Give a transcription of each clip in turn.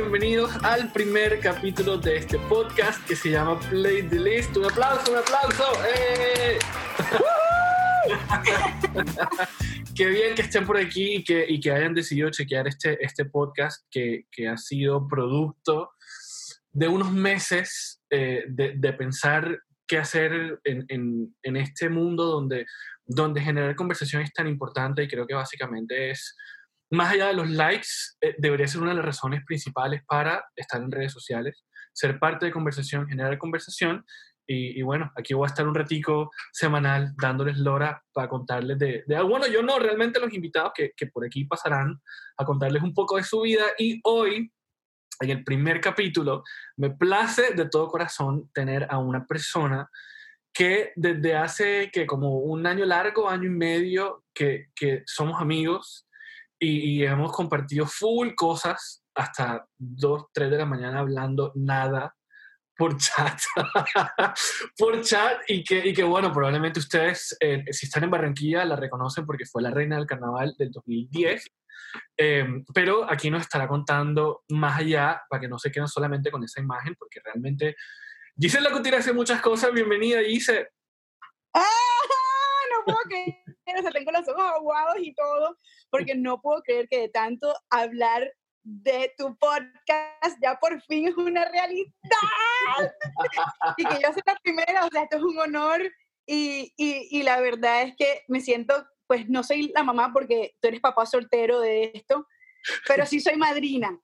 bienvenidos al primer capítulo de este podcast que se llama Play the List. Un aplauso, un aplauso. ¡Eh! Qué bien que estén por aquí y que, y que hayan decidido chequear este, este podcast que, que ha sido producto de unos meses eh, de, de, pensar qué hacer en, en, en, este mundo donde, donde generar conversación es tan importante y creo que básicamente es más allá de los likes, eh, debería ser una de las razones principales para estar en redes sociales, ser parte de conversación, generar conversación. Y, y, bueno, aquí voy a estar un ratico semanal dándoles lora para contarles de, de bueno, yo no, realmente los invitados que, que por aquí pasarán a contarles un poco de su vida. Y hoy, en el primer capítulo, me place de todo corazón tener a una persona que desde hace que como un año largo, año y medio, que, que somos amigos, y, y, hemos compartido full cosas hasta 2, 3 de la mañana hablando nada por chat, por chat y que, y que bueno, probablemente ustedes, eh, si están en Barranquilla, la reconocen porque fue la reina del carnaval del 2010, eh, pero aquí nos estará contando más allá para que no se queden solamente con esa imagen, porque realmente Giselle Lacutir hace muchas cosas, bienvenida Giselle. ¡Ah! Puedo creer, o sea, tengo los ojos aguados y todo porque no puedo creer que de tanto hablar de tu podcast ya por fin es una realidad y que yo soy la primera, o sea, esto es un honor y, y, y, la verdad es que me siento, pues no soy la mamá porque tú eres papá soltero de esto, pero sí soy madrina.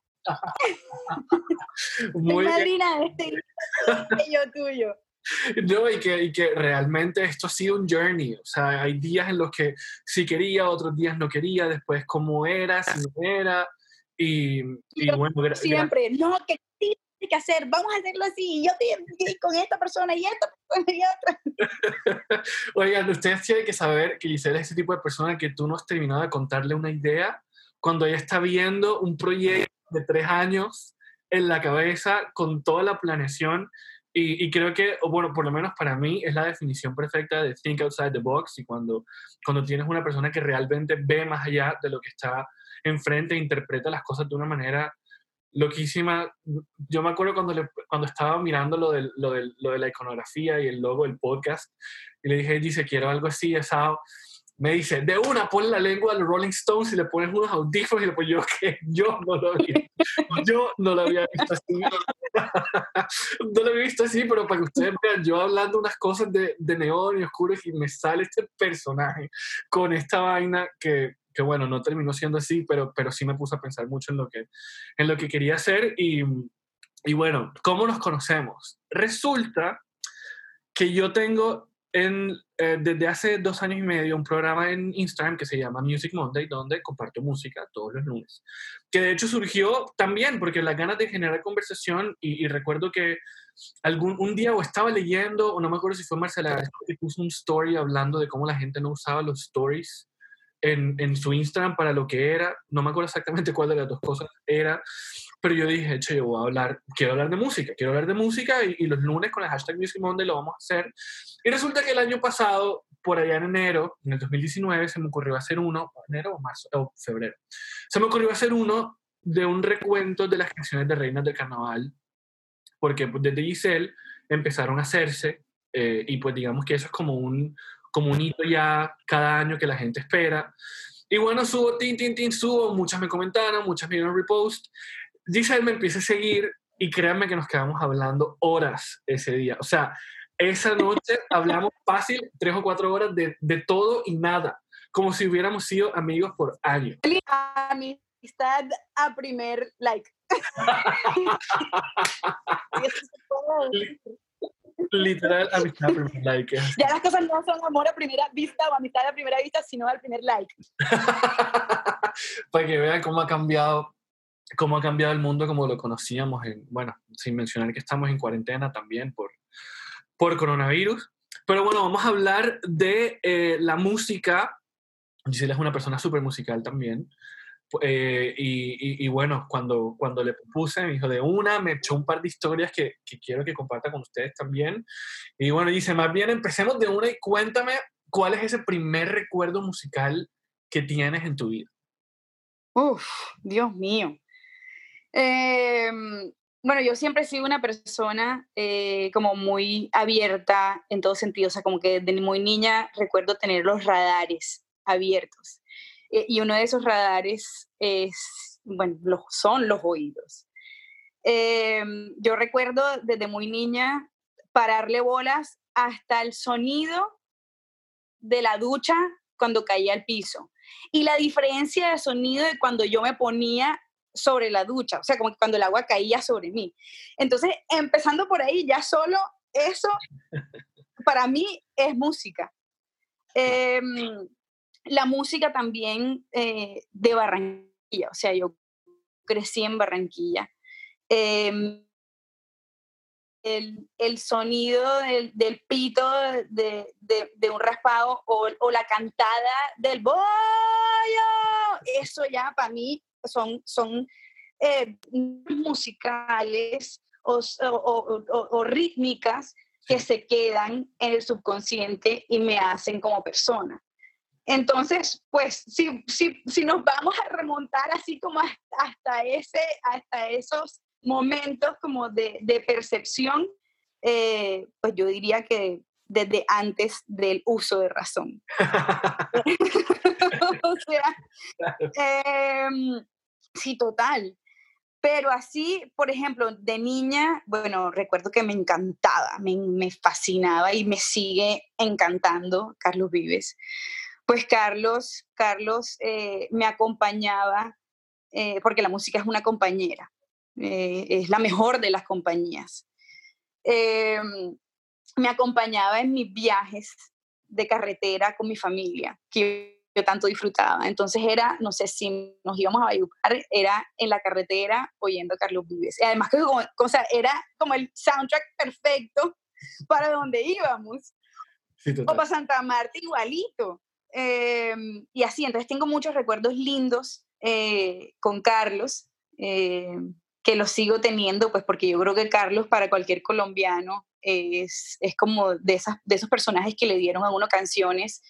Muy soy madrina de este yo tuyo. No, y que, y que realmente esto ha sido un journey. O sea, hay días en los que sí quería, otros días no quería, después cómo era, si no era. Y, y bueno, siempre, no, que hay que hacer, vamos a hacerlo así. Yo estoy con esta persona y esta persona y otra. Oigan, ustedes tienen que saber que Gisela es ese tipo de persona que tú no has terminado de contarle una idea cuando ella está viendo un proyecto de tres años en la cabeza con toda la planeación y, creo que, bueno, por lo menos para mí es la definición perfecta de think outside the box y cuando, cuando tienes una persona que realmente ve más allá de lo que está enfrente e interpreta las cosas de una manera loquísima. Yo me acuerdo cuando, le, cuando estaba mirando lo, del, lo, del, lo de la iconografía y el logo del podcast y le dije, dice, quiero algo así, asado me dice, de una, pon la lengua a los Rolling Stones y le pones unos audífonos y le pues yo que yo no lo había, yo no lo había visto así. no lo había visto así, pero para que ustedes vean, yo hablando unas cosas de, de neón y oscuros y me sale este personaje con esta vaina que, que bueno, no terminó siendo así, pero, pero sí me puse a pensar mucho en lo que, en lo que quería hacer y, y bueno, ¿cómo nos conocemos? Resulta que yo tengo en, eh, desde hace dos años y medio un programa en Instagram que se llama Music Monday, donde comparto música todos los lunes. Que de hecho surgió también porque las ganas de generar conversación y, y recuerdo que algún un día o estaba leyendo, o no me acuerdo si fue Marcela, que puso un story hablando de cómo la gente no usaba los stories en, en su Instagram para lo que era. No me acuerdo exactamente cuál de las dos cosas era pero yo dije, che, yo voy a hablar, quiero hablar de música, quiero hablar de música y, y, los lunes con el hashtag Music Monday lo vamos a hacer. Y resulta que el año pasado, por allá en enero, en el 2019, se me ocurrió hacer uno, enero o marzo, o febrero, se me ocurrió hacer uno de un recuento de las canciones de Reinas del Carnaval, porque pues, desde Giselle empezaron a hacerse eh, y pues digamos que eso es como un, como un hito ya cada año que la gente espera. Y bueno, subo, tin, tin, tin, subo, muchas me comentaron, muchas me dieron repost. Giselle me empieza a seguir y créanme que nos quedamos hablando horas ese día. O sea, esa noche hablamos fácil tres o cuatro horas de, de todo y nada, como si hubiéramos sido amigos por años. Amistad a primer like. Literal, amistad a primer like. Ya las cosas no son amor a primera vista o amistad a primera vista, sino al primer like. Para que vean cómo ha cambiado cómo ha cambiado el mundo como lo conocíamos, en, bueno, sin mencionar que estamos en cuarentena también por, por coronavirus. Pero bueno, vamos a hablar de eh, la música. Gisela es una persona súper musical también. Eh, y, y, y, bueno, cuando, cuando le puse, me dijo de una, me echó un par de historias que, que quiero que comparta con ustedes también. Y bueno, dice, más bien empecemos de una y cuéntame cuál es ese primer recuerdo musical que tienes en tu vida. Uf, Dios mío. Em, bueno, yo siempre he sido una persona eh, como muy abierta en todo sentido, o sea, como que desde muy niña recuerdo tener los radares abiertos. Eh, y uno de esos radares es, bueno, son los oídos. Em, yo recuerdo desde muy niña pararle bolas hasta el sonido de la ducha cuando caía al piso. Y la diferencia de sonido de cuando yo me ponía sobre la ducha, o sea, como cuando el agua caía sobre mí. Entonces, empezando por ahí, ya solo eso para mí es música. Em, la música también eh, de Barranquilla, o sea, yo crecí en Barranquilla. Em, el, sonido del, pito de, un raspado o, la cantada del bollo, eso ya para mí son, son eh, musicales o, rítmicas que se quedan en el subconsciente y me hacen como persona. Entonces, pues, si, si, si nos vamos a remontar así como hasta, ese, hasta esos momentos como de, de percepción, eh, pues yo diría que desde antes del uso de razón. o sea, em, sí, total. Pero así, por ejemplo, de niña, bueno, recuerdo que me encantaba, me, me fascinaba y me sigue encantando Carlos Vives. Pues Carlos, Carlos eh, me acompañaba, eh, porque la música es una compañera. Eh, es la mejor de las compañías. Em, me acompañaba en mis viajes de carretera con mi familia, que yo tanto disfrutaba. Entonces era, no sé si nos íbamos a Bayucar, era en la carretera oyendo a Carlos Vives. Y además que o sea, era como el soundtrack perfecto para donde íbamos. o para Santa Marta igualito. Em, y así, entonces tengo muchos recuerdos lindos eh, con Carlos. Eh, que lo sigo teniendo, pues porque yo creo que Carlos para cualquier colombiano es, es como de, esas, de esos personajes que le dieron a uno canciones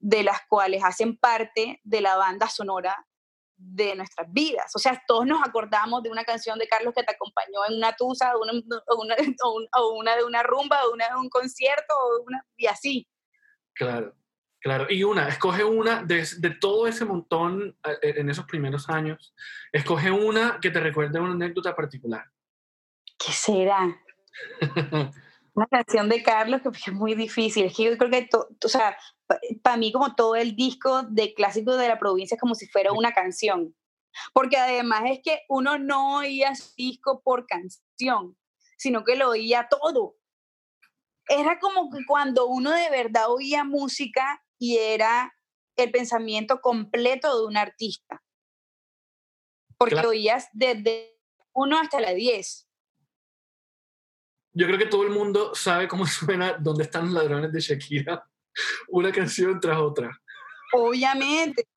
de las cuales hacen parte de la banda sonora de nuestras vidas. O sea, todos nos acordamos de una canción de Carlos que te acompañó en una tusa, o una, una, una de una rumba, o una de un concierto, o una, y así. Claro. Claro, y una, escoge una de, de, todo ese montón eh, en esos primeros años, escoge una que te recuerde una anécdota particular. ¿Qué será? una canción de Carlos que es muy difícil. Es que yo creo que, o sea, para mí como todo el disco de clásicos de la provincia es como si fuera una canción. Porque además es que uno no oía disco por canción, sino que lo oía todo. Era como que cuando uno de verdad oía música y era el pensamiento completo de un artista. Porque oías desde uno hasta la 10. Yo creo que todo el mundo sabe cómo suena Dónde están los ladrones de Shakira, una canción tras otra. Obviamente.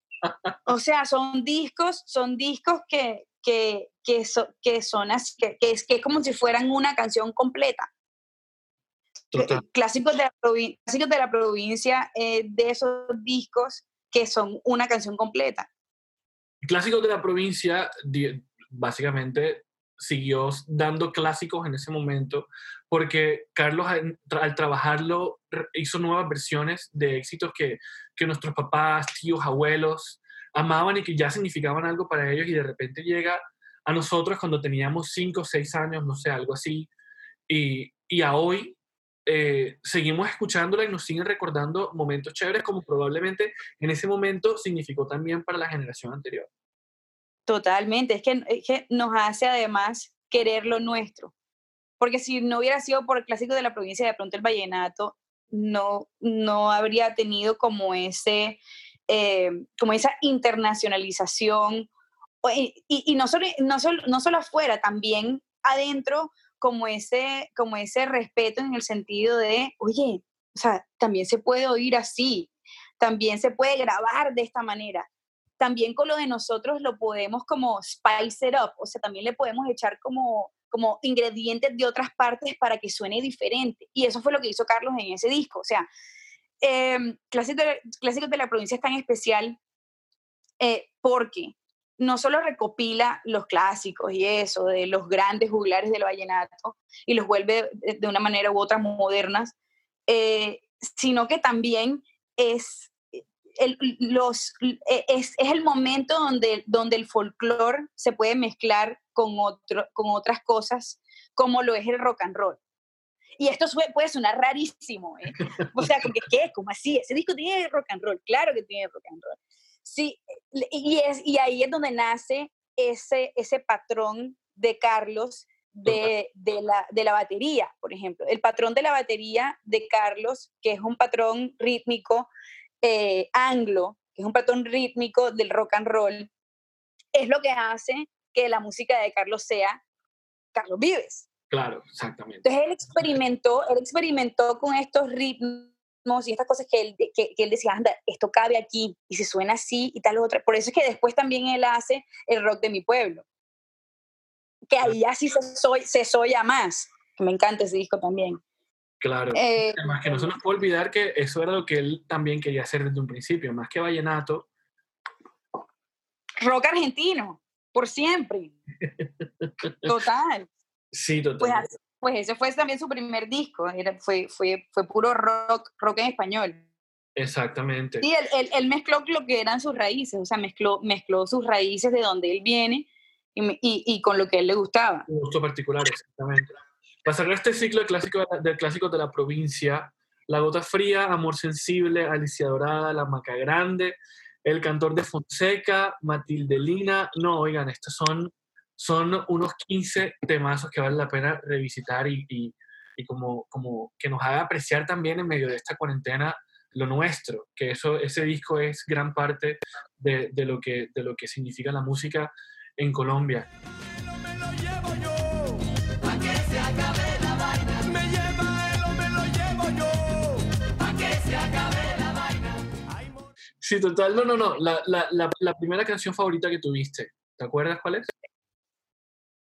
o sea, son discos, son discos que, que, que, que son así, que, que, es, que es como si fueran una canción completa. Clásicos de la, clásicos de la provincia eh, de esos discos que son una canción completa. Clásicos de la provincia, básicamente siguió dando clásicos en ese momento porque Carlos al, trabajarlo hizo nuevas versiones de éxitos que, que nuestros papás, tíos, abuelos amaban y que ya significaban algo para ellos y de repente llega a nosotros cuando teníamos 5 o 6 años, no sé, algo así, y, y a hoy eh, seguimos escuchándola y nos siguen recordando momentos chéveres como probablemente en ese momento significó también para la generación anterior. Totalmente, es que, es que nos hace además querer lo nuestro, porque si no hubiera sido por el clásico de la provincia, de pronto el vallenato no, no habría tenido como, ese, eh, como esa internacionalización, y, y, no, solo, no, solo, no solo afuera, también adentro como ese, como ese respeto en el sentido de, oye, o sea, también se puede oír así, también se puede grabar de esta manera. También con lo de nosotros lo podemos como spice it up, o sea, también le podemos echar como, como ingredientes de otras partes para que suene diferente. Y eso fue lo que hizo Carlos en ese disco. O sea, eh, Clásicos de, de, la Provincia es tan especial eh, porque no solo recopila los clásicos y eso, de los grandes juglares del vallenato, y los vuelve de una manera u otra modernas, eh, sino que también es el, los, e, es, es, el momento donde, donde el folclore se puede mezclar con, otro, con otras cosas, como lo es el rock and roll. Y esto puede sonar rarísimo, ¿eh? O sea, ¿qué? ¿Cómo así? Ese disco tiene rock and roll, claro que tiene rock and roll. Sí, y, es, y ahí es donde nace ese, ese patrón de Carlos de, de, la, de la batería, por ejemplo. El patrón de la batería de Carlos, que es un patrón rítmico eh, anglo, que es un patrón rítmico del rock and roll, es lo que hace que la música de Carlos sea Carlos Vives. Claro, exactamente. Entonces él experimentó, él experimentó con estos ritmos y estas cosas que él, que, él decía, anda, esto cabe aquí y se suena así y tal otra. Por eso es que después también él hace el rock de mi pueblo. Que ahí así se, soy, se soya más. Me encanta ese disco también. Claro. Eh, Además que no se nos puede olvidar que eso era lo que él también quería hacer desde un principio, más que vallenato. Rock argentino, por siempre. Total. Sí, total. Pues, pues, ese fue también su primer disco, era, fue, fue, fue puro rock, rock en español. Exactamente. Sí, él, él, mezcló lo que eran sus raíces, o sea, mezcló, mezcló sus raíces de donde él viene y, y, y con lo que a él le gustaba. Un gusto particular, exactamente. Para cerrar este ciclo de clásicos de, clásico de la provincia, La Gota Fría, Amor Sensible, Alicia Dorada, La Maca Grande, El Cantor de Fonseca, Matilde Lina. No, oigan, estos son, son unos 15 temazos que vale la pena revisitar y, y, y como, como que nos haga apreciar también en medio de esta cuarentena lo nuestro, que eso, ese disco es gran parte de, de, lo que, de lo que significa la música en Colombia. Sí, total. No, no, no. La, la, la, primera canción favorita que tuviste, ¿te acuerdas cuál es?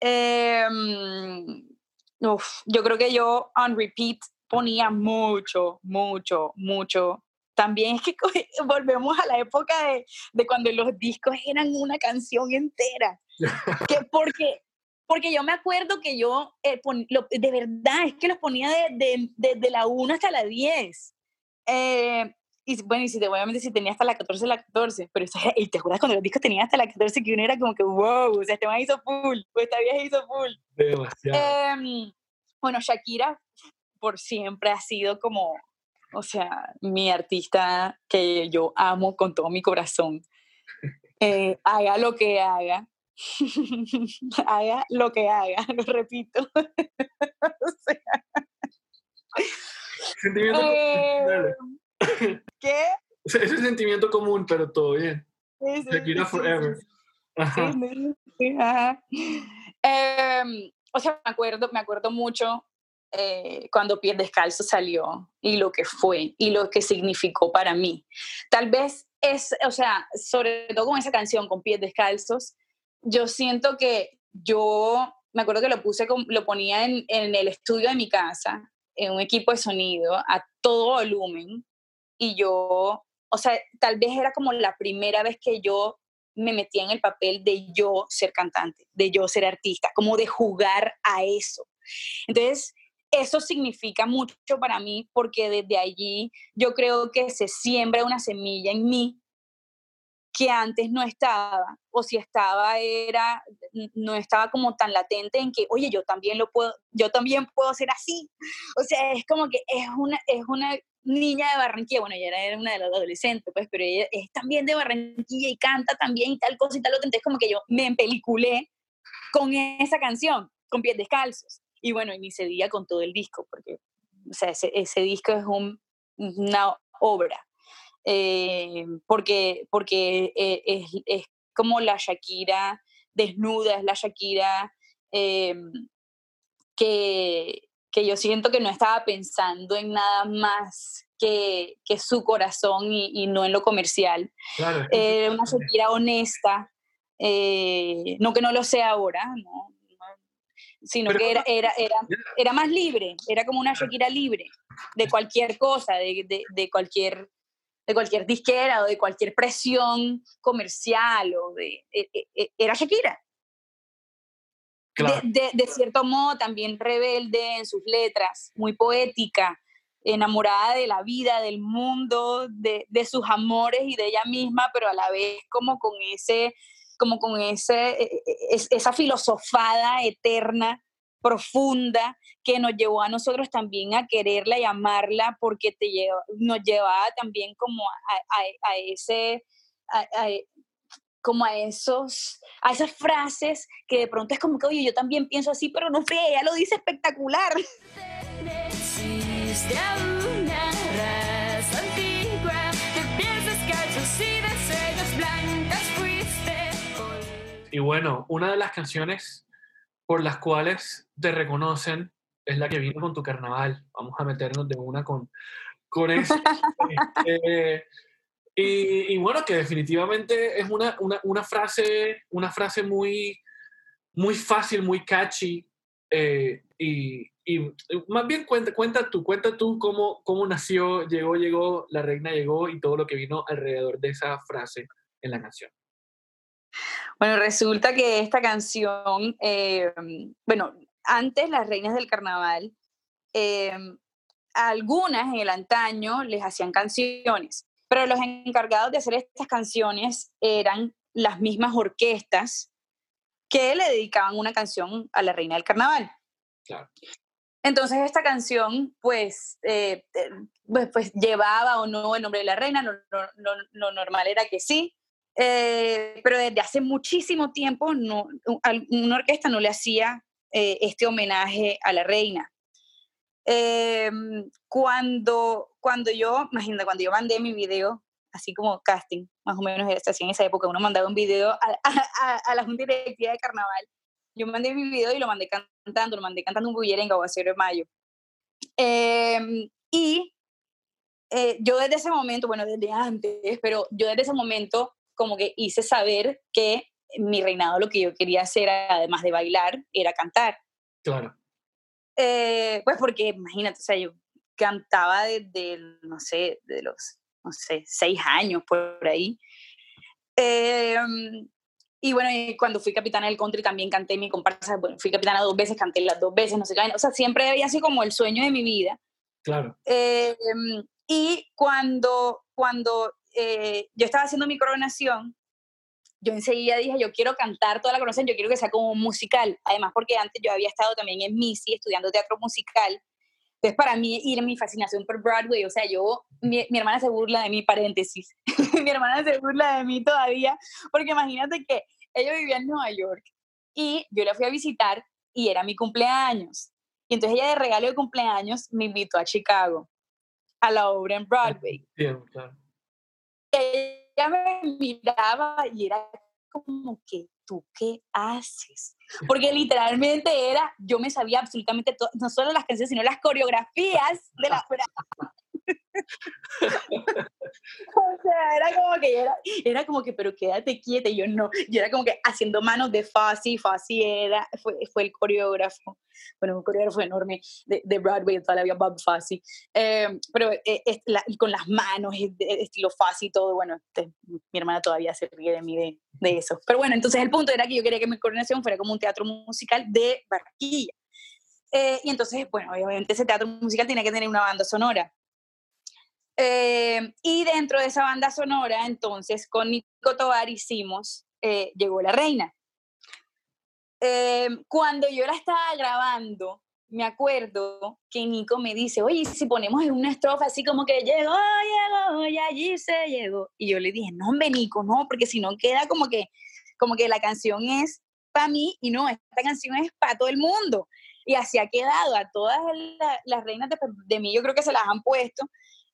Eh, uf, yo creo que yo on repeat ponía mucho, mucho, mucho. También es que volvemos a la época de, de cuando los discos eran una canción entera. que porque, porque yo me acuerdo que yo, eh, lo, de verdad, es que los ponía de, de, de, la 1 hasta la 10. Eh, y bueno, y si te, obviamente si tenía hasta la 14, la 14, pero y te acuerdas cuando los discos tenían hasta la 14 que uno era como que, wow, o sea, este man hizo full, o esta vieja hizo full. Demasiado. Eh, bueno, Shakira por siempre ha sido como, o sea, mi artista que yo amo con todo mi corazón. Eh, haga lo que haga, haga lo que haga, lo repito. o sea, Sentimiento eh, ¿Qué? Ese sentimiento común, pero todo bien. Shakira Forever. Em, o sea, me acuerdo, me acuerdo mucho eh, cuando Pies Descalzo salió y lo que fue y lo que significó para mí. Tal vez es, o sea, sobre todo con esa canción, con Pies Descalzos, yo siento que yo, me acuerdo que lo puse, lo ponía en, en el estudio de mi casa, en un equipo de sonido, a todo volumen, y yo, o sea, tal vez era como la primera vez que yo me metía en el papel de yo ser cantante, de yo ser artista, como de jugar a eso. Entonces, eso significa mucho para mí porque desde allí yo creo que se siembra una semilla en mí que antes no estaba, o si estaba era, no estaba como tan latente en que, oye, yo también lo puedo, yo también puedo ser así. O sea, es como que es una, es una niña de Barranquilla, bueno, ella era una de las adolescentes, pues, pero ella es también de Barranquilla y canta también y tal cosa y tal otra, entonces como que yo me empeliculé con esa canción, con pies descalzos. Y bueno, y diga con todo el disco, porque, o sea, ese, disco es un, una obra. Eh, porque, porque eh, es, es, como la Shakira desnuda, es la Shakira eh, que, que yo siento que no estaba pensando en nada más que, que su corazón y, y, no en lo comercial. Claro, eh, una Shakira honesta, eh, no que no lo sea ahora, ¿no? sino Pero, que era, era, era, era, más libre, era como una Shakira libre de cualquier cosa, de, de, de cualquier de cualquier disquera o de cualquier presión comercial o de, e, e, e, era Shakira. De, de, cierto modo también rebelde en sus letras, muy poética, enamorada de la vida, del mundo, de, de, sus amores y de ella misma, pero a la vez como con ese, como con ese, esa filosofada eterna profunda que nos llevó a nosotros también a quererla y amarla porque te nos llevaba también como a, ese, como a esos, a esas frases que de pronto es como que, oye, yo también pienso así, pero no sé, ella lo dice espectacular. Y bueno, una de las canciones por las cuales te reconocen es la que vino con tu carnaval. Vamos a meternos de una con, con eso. Este, y, bueno, que definitivamente es una, una, frase, una frase muy, muy fácil, muy catchy. Eh, y, y, más bien cuenta, cuenta tú, cuenta tú cómo, cómo nació, llegó, llegó, la reina llegó y todo lo que vino alrededor de esa frase en la canción. Bueno, resulta que esta canción, eh, bueno, antes las reinas del carnaval, eh, algunas en el antaño les hacían canciones, pero los encargados de hacer estas canciones eran las mismas orquestas que le dedicaban una canción a la reina del carnaval. Claro. Entonces esta canción, pues, eh, pues, pues, llevaba o no el nombre de la reina, lo normal era que sí, eh, pero desde hace muchísimo tiempo no, una orquesta no le hacía eh, este homenaje a la reina. Eh, cuando, cuando yo, imagínate, cuando yo mandé mi video, así como casting, más o menos así en esa época, uno mandaba un video a, la Junta Directiva de Carnaval. Yo mandé mi video y lo mandé cantando, lo mandé cantando un bullerengue o de mayo. y yo desde ese momento, bueno, desde antes, pero yo desde ese momento como que hice saber que mi reinado lo que yo quería hacer, además de bailar, era cantar. Claro. Eh, pues porque, imagínate, o sea, yo cantaba desde, no sé, de los, no sé, seis años por ahí. Em, y bueno, cuando fui capitana del country también canté mi comparsa, bueno, fui capitana dos veces, canté las dos veces, no sé qué, o sea, siempre había sido como el sueño de mi vida. Claro. Em, y cuando, cuando eh, yo estaba haciendo mi coronación, yo enseguida dije, yo quiero cantar toda la coronación, yo quiero que sea como musical, además porque antes yo había estado también en MISI estudiando teatro musical, entonces para mí ir mi fascinación por Broadway, o sea, yo, mi, hermana se burla de mí, paréntesis, mi hermana se burla de mí todavía, porque imagínate que ella vivía en Nueva York y yo la fui a visitar y era mi cumpleaños. Y entonces ella de regalo de cumpleaños me invitó a Chicago, a la obra en Broadway. Bien, claro ella me miraba y era como que, ¿tú qué haces? Porque literalmente era, yo me sabía absolutamente todo, no solo las canciones, sino las coreografías de la obra. O sea, era como que era, era como que, pero quédate quieta, y yo no, yo era como que haciendo manos de Fasi, Fasi era, fue, fue el coreógrafo, bueno, un coreógrafo enorme de, de Broadway, toda la vida Bob Fasi, eh, pero eh, con las manos, estilo Fasi y todo, bueno, este, mi hermana todavía se ríe de mí de, de, eso, pero bueno, entonces el punto era que yo quería que mi coordinación fuera como un teatro musical de Barquilla, eh, y entonces, bueno, obviamente ese teatro musical tiene que tener una banda sonora. Eh, y dentro de esa banda sonora, entonces, con Nico Tobar hicimos eh, Llegó la Reina. Eh, cuando yo la estaba grabando, me acuerdo que Nico me dice, oye, si ponemos en una estrofa así como que llegó, llegó, y allí se llegó. Y yo le dije, no, hombre, Nico, no, porque si no queda como que, como que la canción es para mí y no, esta canción es para todo el mundo. Y así ha quedado, a todas las reinas de, de mí yo creo que se las han puesto.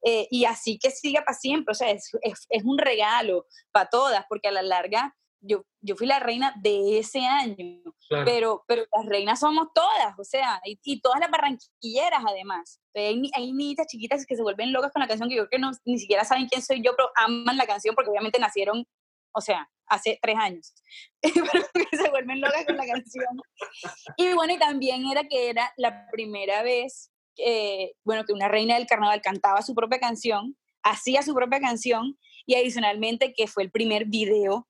Eh, y así que siga para siempre, o sea, es, es, un regalo para todas, porque a la larga yo, yo fui la reina de ese año, pero, pero las reinas somos todas, o sea, y, todas las barranquilleras además. hay, hay, niñitas chiquitas que se vuelven locas con la canción, que yo creo que no, ni siquiera saben quién soy yo, pero aman la canción porque obviamente nacieron, o sea, hace tres años, pero se vuelven locas con la canción. Y bueno, y también era que era la primera vez bueno, que una reina del carnaval cantaba su propia canción hacía su propia canción y adicionalmente que fue el primer video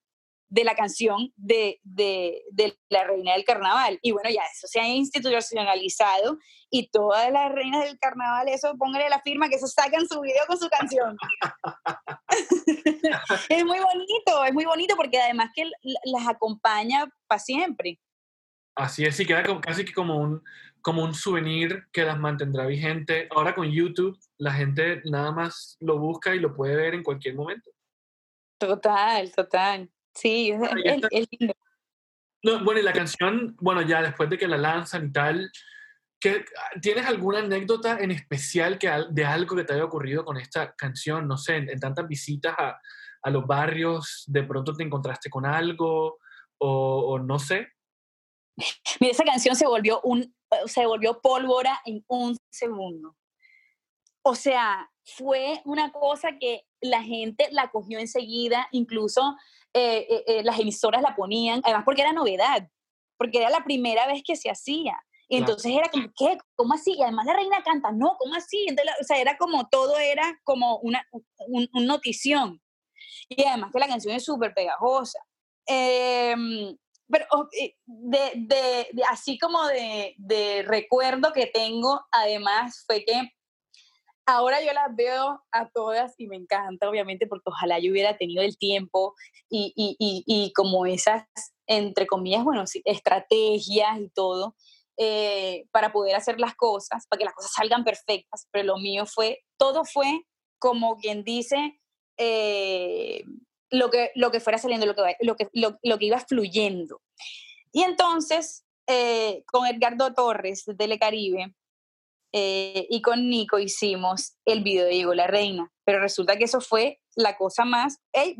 de la canción de, de, de, la reina del carnaval. Y bueno, ya eso se ha institucionalizado y todas las reinas del carnaval, eso póngale la firma que eso sacan su video con su canción. es muy bonito, es muy bonito porque además que las acompaña para siempre. Así es, y queda casi que como un, como un souvenir que las mantendrá vigente. Ahora con YouTube, la gente nada más lo busca y lo puede ver en cualquier momento. Total, total. Sí, es, lindo. bueno, y la canción, bueno, ya después de que la lanzan y tal, ¿tienes alguna anécdota en especial que, de algo que te haya ocurrido con esta canción? No sé, en, tantas visitas a, a, los barrios, de pronto te encontraste con algo o, no sé. Mira, esa canción se volvió, un, se volvió pólvora en un segundo. O sea, fue una cosa que la gente la cogió enseguida, incluso eh, eh, eh, las emisoras la ponían, además porque era novedad, porque era la primera vez que se hacía. Y entonces era como, ¿qué? ¿Cómo así? Y además la reina canta, no, ¿cómo así? Entonces, o sea, era como, todo era como una un, notición. Y además que la canción es súper pegajosa. Em, pero oh, de, de, así como de, de, recuerdo que tengo, además, fue que ahora yo las veo a todas y me encanta, obviamente, porque ojalá yo hubiera tenido el tiempo y, y, y, y como esas, entre comillas, bueno, estrategias y todo, eh, para poder hacer las cosas, para que las cosas salgan perfectas, pero lo mío fue, todo fue como quien dice, eh, lo, que, lo que fuera saliendo, lo que, lo que, lo, que iba fluyendo. Y entonces, eh, con Edgardo Torres de Telecaribe, eh, y con Nico hicimos el video de Llegó la Reina, pero resulta que eso fue la cosa más, ay,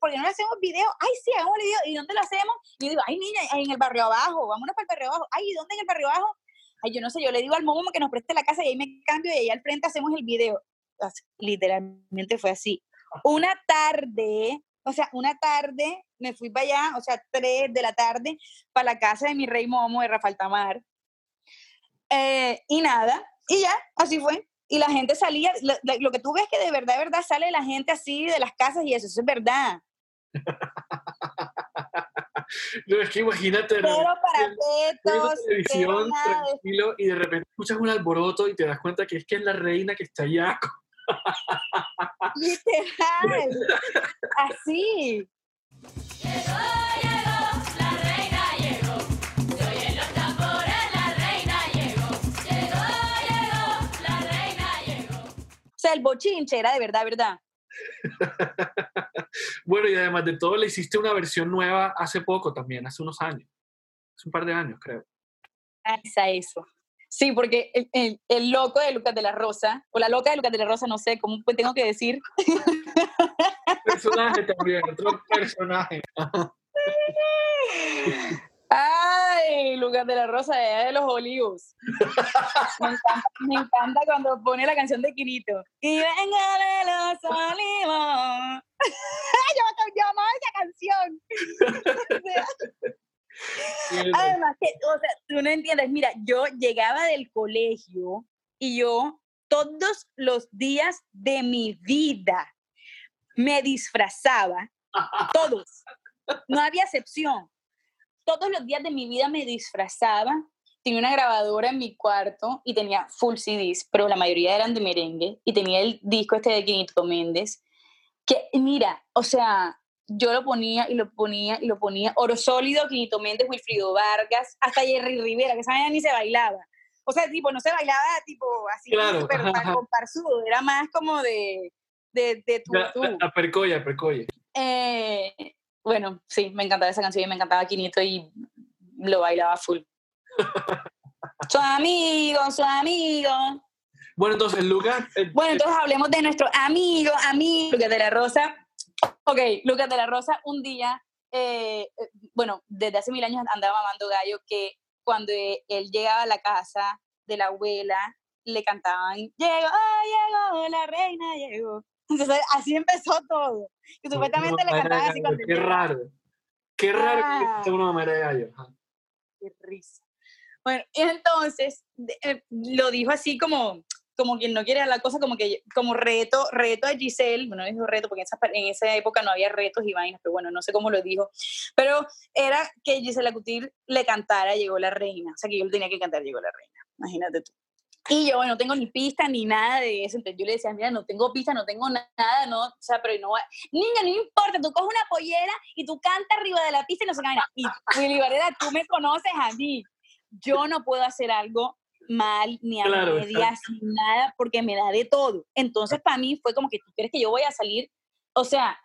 ¿por qué no le hacemos video? Ay, sí, hagamos video, ¿y dónde lo hacemos? Y yo digo, ay, niña, en el barrio abajo, vámonos para el barrio abajo, ay, ¿y dónde en el barrio abajo? Ay, yo no sé, yo le digo al momo que nos preste la casa y ahí me cambio y ahí al frente hacemos el video. literalmente fue así. Una tarde, o sea, una tarde me fui para allá, o sea, tres de la tarde, para la casa de mi rey momo de Rafael Tamar. Eh, y nada, y ya, así fue. Y la gente salía, lo, que tú ves que de verdad, de verdad sale la gente así de las casas y eso, eso es verdad. no, es que imagínate. Pero para televisión tranquilo y de repente escuchas un alboroto y te das cuenta que es que es la reina que está allá. Literal. Así. sea, el bochinche era de verdad, verdad. bueno, y además de todo, le hiciste una versión nueva hace poco también, hace unos años. Hace un par de años, creo. Esa, eso. Sí, porque el, el, loco de Lucas de la Rosa, o la loca de Lucas de la Rosa, no sé cómo tengo que decir. Personaje también, otro personaje. Ay, Lucas de la Rosa de los Olivos. Me encanta, cuando pone la canción de Quirito. Y venga de los Olivos. yo, amaba esa canción. Además, que, o sea, tú no entiendes. Mira, yo llegaba del colegio y yo todos los días de mi vida me disfrazaba. Todos. No había excepción todos los días de mi vida me disfrazaba. Tenía una grabadora en mi cuarto y tenía full CDs, pero la mayoría eran de merengue. Y tenía el disco este de Quinito Méndez. Que mira, o sea, yo lo ponía y lo ponía y lo ponía. Oro Sólido, Quinito Méndez, Wilfrido Vargas, hasta Jerry Rivera, que esa ni se bailaba. O sea, tipo, no se bailaba tipo así, claro. pero comparsudo. Era más como de, de, de tu, la, la, percoya, percoya. Eh, bueno, sí, me encantaba esa canción y me encantaba Quinito y lo bailaba full. su amigo, su amigo. Bueno, entonces, Lucas. Eh, bueno, entonces hablemos de nuestro amigo, amigo, de la Rosa. Ok, Lucas de la Rosa, un día, eh, eh, bueno, desde hace mil años andaba mamando gallo que cuando él llegaba a la casa de la abuela, le cantaban, llegó, llegó, la reina llegó. Entonces, así empezó todo. Y supuestamente le cantaban así cuando Qué raro. Qué raro que una mamera de gallo. Qué risa. Bueno, y entonces eh, lo dijo así como, como quien no quiere la cosa, como que como reto, reto a Giselle, bueno, dijo reto porque en esa, en esa época no había retos y vainas, pero bueno, no sé cómo lo dijo, pero era que Giselle Acutil le cantara Llegó la Reina, o sea que yo le tenía que cantar Llegó la Reina, imagínate tú. Y yo no tengo ni pista ni nada de eso. Entonces yo le decía, mira, no tengo pista, no tengo nada, no, o sea, pero no, niña, no importa, tú coges una pollera y tú cantas arriba de la pista y no se cae Y Willy tú me conoces a mí. Yo no puedo hacer algo mal, ni a medias, ni nada, porque me da de todo. Entonces, para mí fue como que tú crees que yo voy a salir, o sea,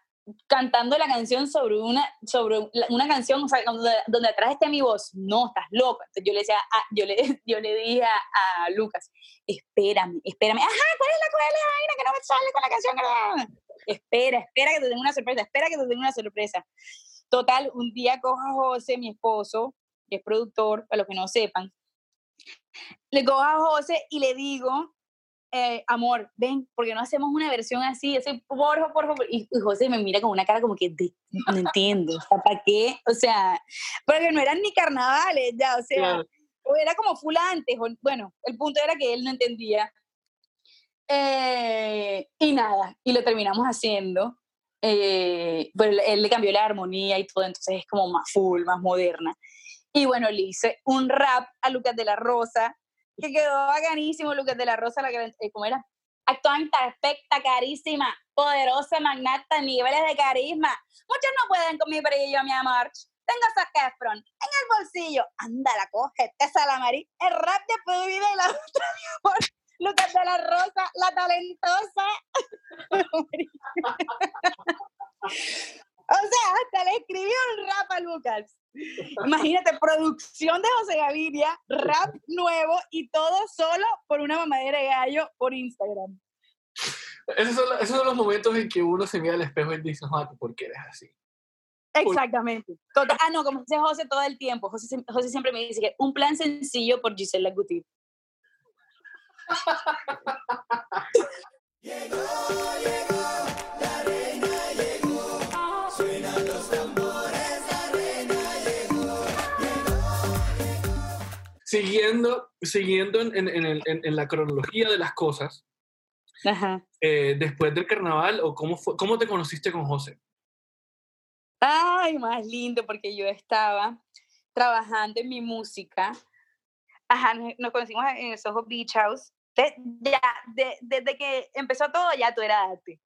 cantando la canción sobre una, sobre una canción, o sea, donde, donde atrás esté mi voz. No, estás loca. Entonces yo le decía, yo, le, yo le dije a, Lucas, espérame, espérame. Ajá, ¿cuál es la, cuál es la vaina que no me sale con la canción? Espera, espera que te tenga una sorpresa, espera que te tenga una sorpresa. Total, un día cojo a José, mi esposo, que es productor, para los que no sepan, le cojo a José y le digo, eh, amor, ven, porque no hacemos una versión así? Ese, por favor, por favor. Y, José me mira con una cara como que no entiendo, ¿para qué? O sea, porque no eran ni carnavales ya, o sea, era como full antes. Bueno, el punto era que él no entendía. Eh, y nada, y lo terminamos haciendo. Eh, pero él le cambió la armonía y todo, entonces es como más full, más moderna. Y bueno, le hice un rap a Lucas de la Rosa, que quedó bacanísimo, Lucas de la Rosa, la que, eh, ¿cómo era? Actuante perfecta, carísima, poderosa, magnata, niveles de carisma. Muchos no pueden con mi brillo, mi amor. Tengo a Zac Efron en el bolsillo. Ándala, coge, te salamari. El rap de Pudu y la otra, mi amor. Lucas de la Rosa, la talentosa. o sea, hasta le escribió el rap a Lucas. Imagínate, producción de José Gaviria, rap nuevo y todo solo por una mamadera de gallo por Instagram. Esos son, los momentos en que uno se mira al espejo y dice, ah, ¿por qué eres así? Exactamente. ah, no, como dice José todo el tiempo. José, José siempre me dice que un plan sencillo por Gisela Guti. llegó, siguiendo, siguiendo en, en, en, la cronología de las cosas, eh, después del carnaval, o cómo, fue, ¿cómo te conociste con José? Ay, más lindo, porque yo estaba trabajando en mi música. Ajá, nos conocimos en el Soho Beach House. ya, desde que empezó todo, ya tú eras arte.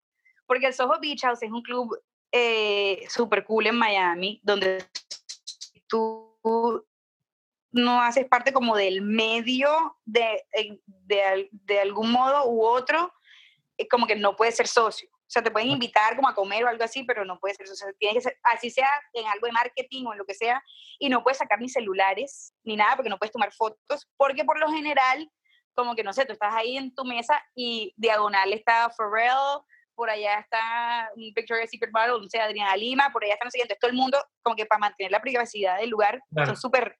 Porque el Soho Beach House es un club eh, súper cool en Miami, donde tú no haces parte como del medio de, de, de algún modo u otro, es como que no puedes ser socio. O sea, te pueden invitar como a comer o algo así, pero no puedes ser socio. Tiene que ser, así sea en algo de marketing o en lo que sea, y no puedes sacar ni celulares ni nada porque no puedes tomar fotos, porque por lo general, como que no sé, tú estás ahí en tu mesa y diagonal está Pharrell, por allá está un Victoria's Secret Bottle, no sé, Adriana Lima, por allá están los siguientes, todo el mundo, como que para mantener la privacidad del lugar, son súper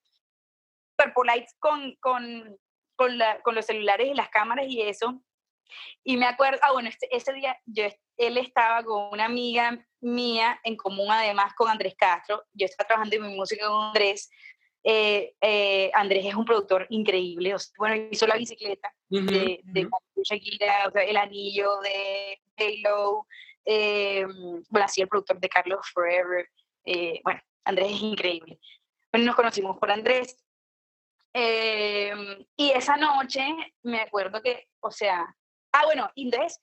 super con, con, con, la, con, los celulares y las cámaras y eso. Y me acuerdo, ah, bueno, este, ese día yo, él estaba con una amiga mía en común, además con Andrés Castro. Yo estaba trabajando en mi música con Andrés. Eh, eh, Andrés es un productor increíble. bueno, hizo la bicicleta de, de Shakira, o sea, el anillo de Halo. Eh, bueno, así el productor de Carlos Forever. bueno, Andrés es increíble. Bueno, nos conocimos por Andrés Em, y esa noche me acuerdo que, o sea, ah, bueno, entonces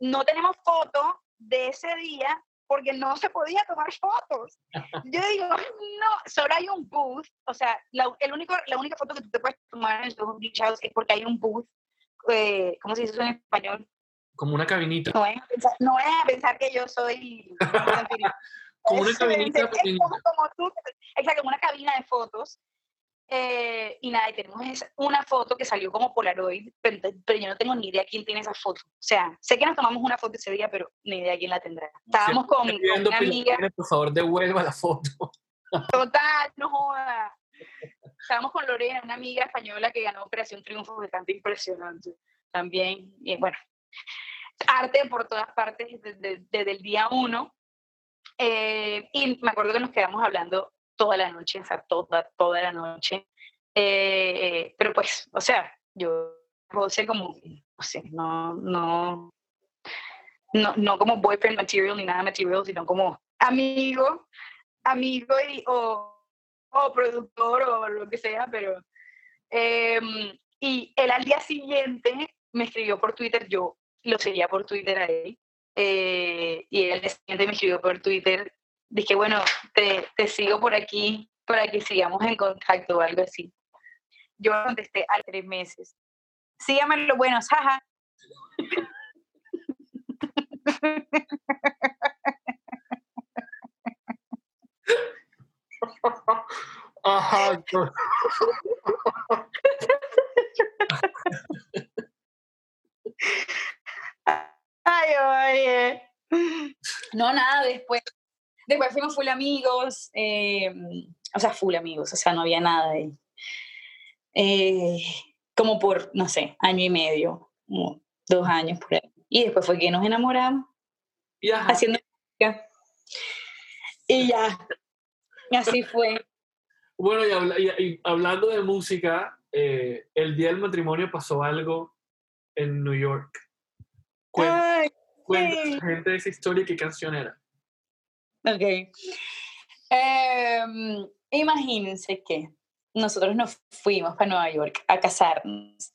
no tenemos foto de ese día porque no se podía tomar fotos. Yo digo, no, solo hay un booth, o sea, la, el único, la única foto que tú te puedes tomar en el Beach House es porque hay un booth, eh, ¿cómo se dice eso en español? Como una cabinita. No es a pensar, no a pensar que yo soy... como una cabinita. Es, como, como, tú, exacto, como una cabina de fotos eh, y nada, y tenemos una foto que salió como Polaroid, pero, pero, yo no tengo ni idea quién tiene esa foto. O sea, sé que nos tomamos una foto ese día, pero ni idea quién la tendrá. Estábamos con, una amiga. Por favor, devuelva la foto. Total, no joda. Estábamos con Lorena, una amiga española que ganó Operación Triunfo, bastante impresionante también. Y bueno, arte por todas partes desde, desde el día uno. Eh, y me acuerdo que nos quedamos hablando toda la noche, o sea, toda, toda la noche. Eh, pero pues, o sea, yo, José como sé, no, no, no, no como boyfriend material ni nada material, sino como amigo, amigo y, o, o productor o lo que sea, pero... Em, y él al día siguiente me escribió por Twitter, yo lo seguía por Twitter a él, eh, y él al día siguiente me escribió por Twitter, dije, bueno, te, te sigo por aquí para que sigamos en contacto o algo así. Yo contesté a tres meses. Síganme los buenos, jaja. Ajá. Ay, oye. No, nada, después, después fuimos full amigos, eh, o sea, full amigos, o sea, no había nada de... Eh, como por, no sé, año y medio, como dos años por ahí. Y después fue que nos enamoramos, haciendo música. Y ya, así fue. Bueno, y, habla- y- y hablando de música, eh, el día del matrimonio pasó algo en New York. Cuenta, Ay, cuenta sí. a la gente de esa historia y qué canción era. Ok. Em, imagínense que nosotros nos fuimos para Nueva York a casarnos.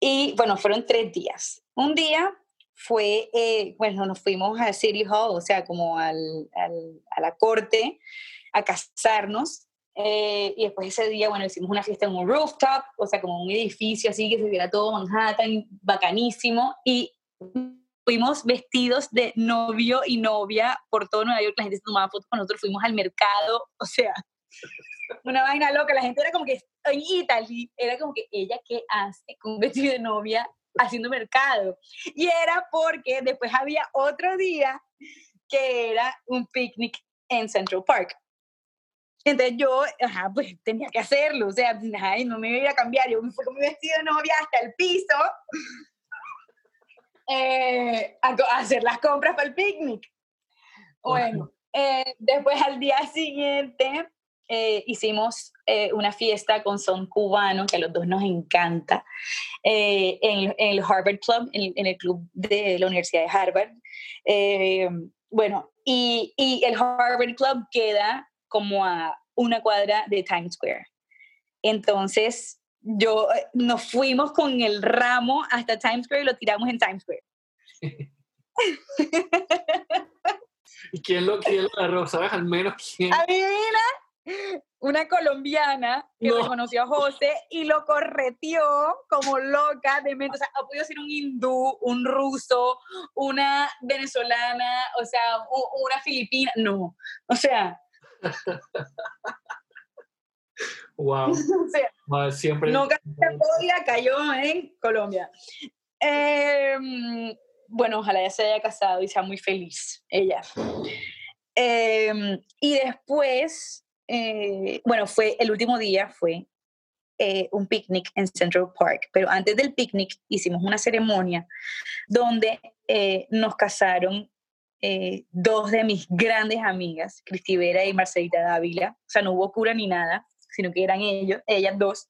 Y bueno, fueron tres días. Un día fue, eh, bueno, nos fuimos a City Hall, o sea, como al- a la corte, a casarnos. Eh, y después ese día, bueno, hicimos una fiesta en un rooftop, o sea, como un edificio así que se viera todo Manhattan, bacanísimo. Y fuimos vestidos de novio y novia por todo Nueva York, la gente se tomaba fotos con nosotros, fuimos al mercado, o sea, una vaina loca, la gente era como que en Italy, era como que ella qué hace con un vestido de novia haciendo mercado. Y era porque después había otro día que era un picnic en Central Park. Entonces yo, ajá, pues tenía que hacerlo, o sea, ay, no me iba a a cambiar, yo me fui con mi vestido de novia hasta el piso eh, a, a hacer las compras para el picnic. Bueno, eh, después al día siguiente eh, hicimos eh, una fiesta con son cubano, que a los dos nos encanta, eh, en, en el Harvard Club, en, en el club de la Universidad de Harvard. Eh, bueno, y, y el Harvard Club queda como a una cuadra de Times Square. Entonces, yo eh, nos fuimos con el ramo hasta Times Square y lo tiramos en Times Square. ¿Y quién lo, quién lo agarró? ¿Sabes al menos quién? Adivina, una colombiana que No. reconoció a José y lo correteó como loca de mente. O sea, ha podido ser un hindú, un ruso, una venezolana, o sea, una filipina. No, o sea, Wow. Wow, Siempre. no Camboya cayó en Colombia. Em, bueno, ojalá ya se haya casado y sea muy feliz ella. Em, y después, eh, bueno, fue el último día, fue eh, un picnic en Central Park, pero antes del picnic hicimos una ceremonia donde eh, nos casaron dos de mis grandes amigas, Cristi Vera y Marcelita Dávila. O sea, no hubo cura ni nada, sino que eran ellos, ellas dos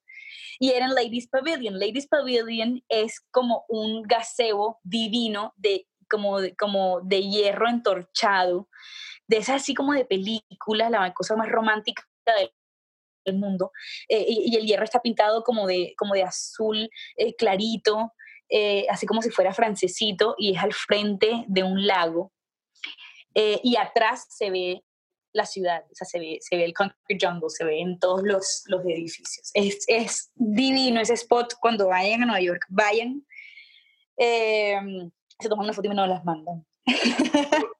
y eran Ladies Pavilion. Ladies Pavilion es como un gazebo divino de como de, como de hierro entorchado, de esas así como de películas, la cosa más romántica del, mundo. Eh, y, el hierro está pintado como de, como de azul eh, clarito, eh, así como si fuera francesito, y es al frente de un lago. Y atrás se ve la ciudad, o sea, se ve, se ve el concrete jungle, se ve en todos los, los edificios. Es, es divino ese spot cuando vayan a Nueva York, vayan, eh, se toman una foto y nos las mandan.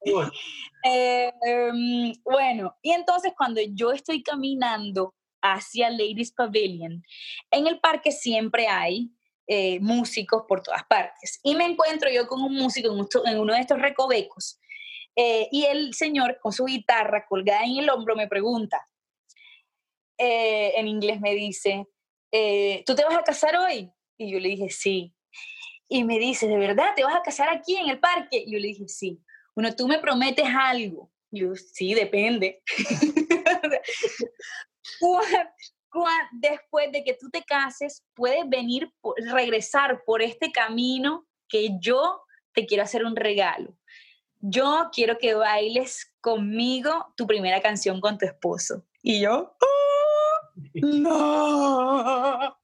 Bueno. eh, um, bueno, y entonces cuando yo estoy caminando hacia Ladies Pavilion, en el parque siempre hay eh, músicos por todas partes. Y me encuentro yo con un músico en uno de estos recovecos eh, y el señor con su guitarra colgada en el hombro me pregunta, eh, en inglés me dice, eh, ¿tú te vas a casar hoy? Y yo le dije, sí. Y me dice, ¿de verdad te vas a casar aquí en el parque? Y yo le dije, sí. Bueno, tú me prometes algo. Y yo, sí, depende. después de que tú te cases, puedes venir, regresar por este camino que yo te quiero hacer un regalo. Yo quiero que bailes conmigo tu primera canción con tu esposo. Y yo, no.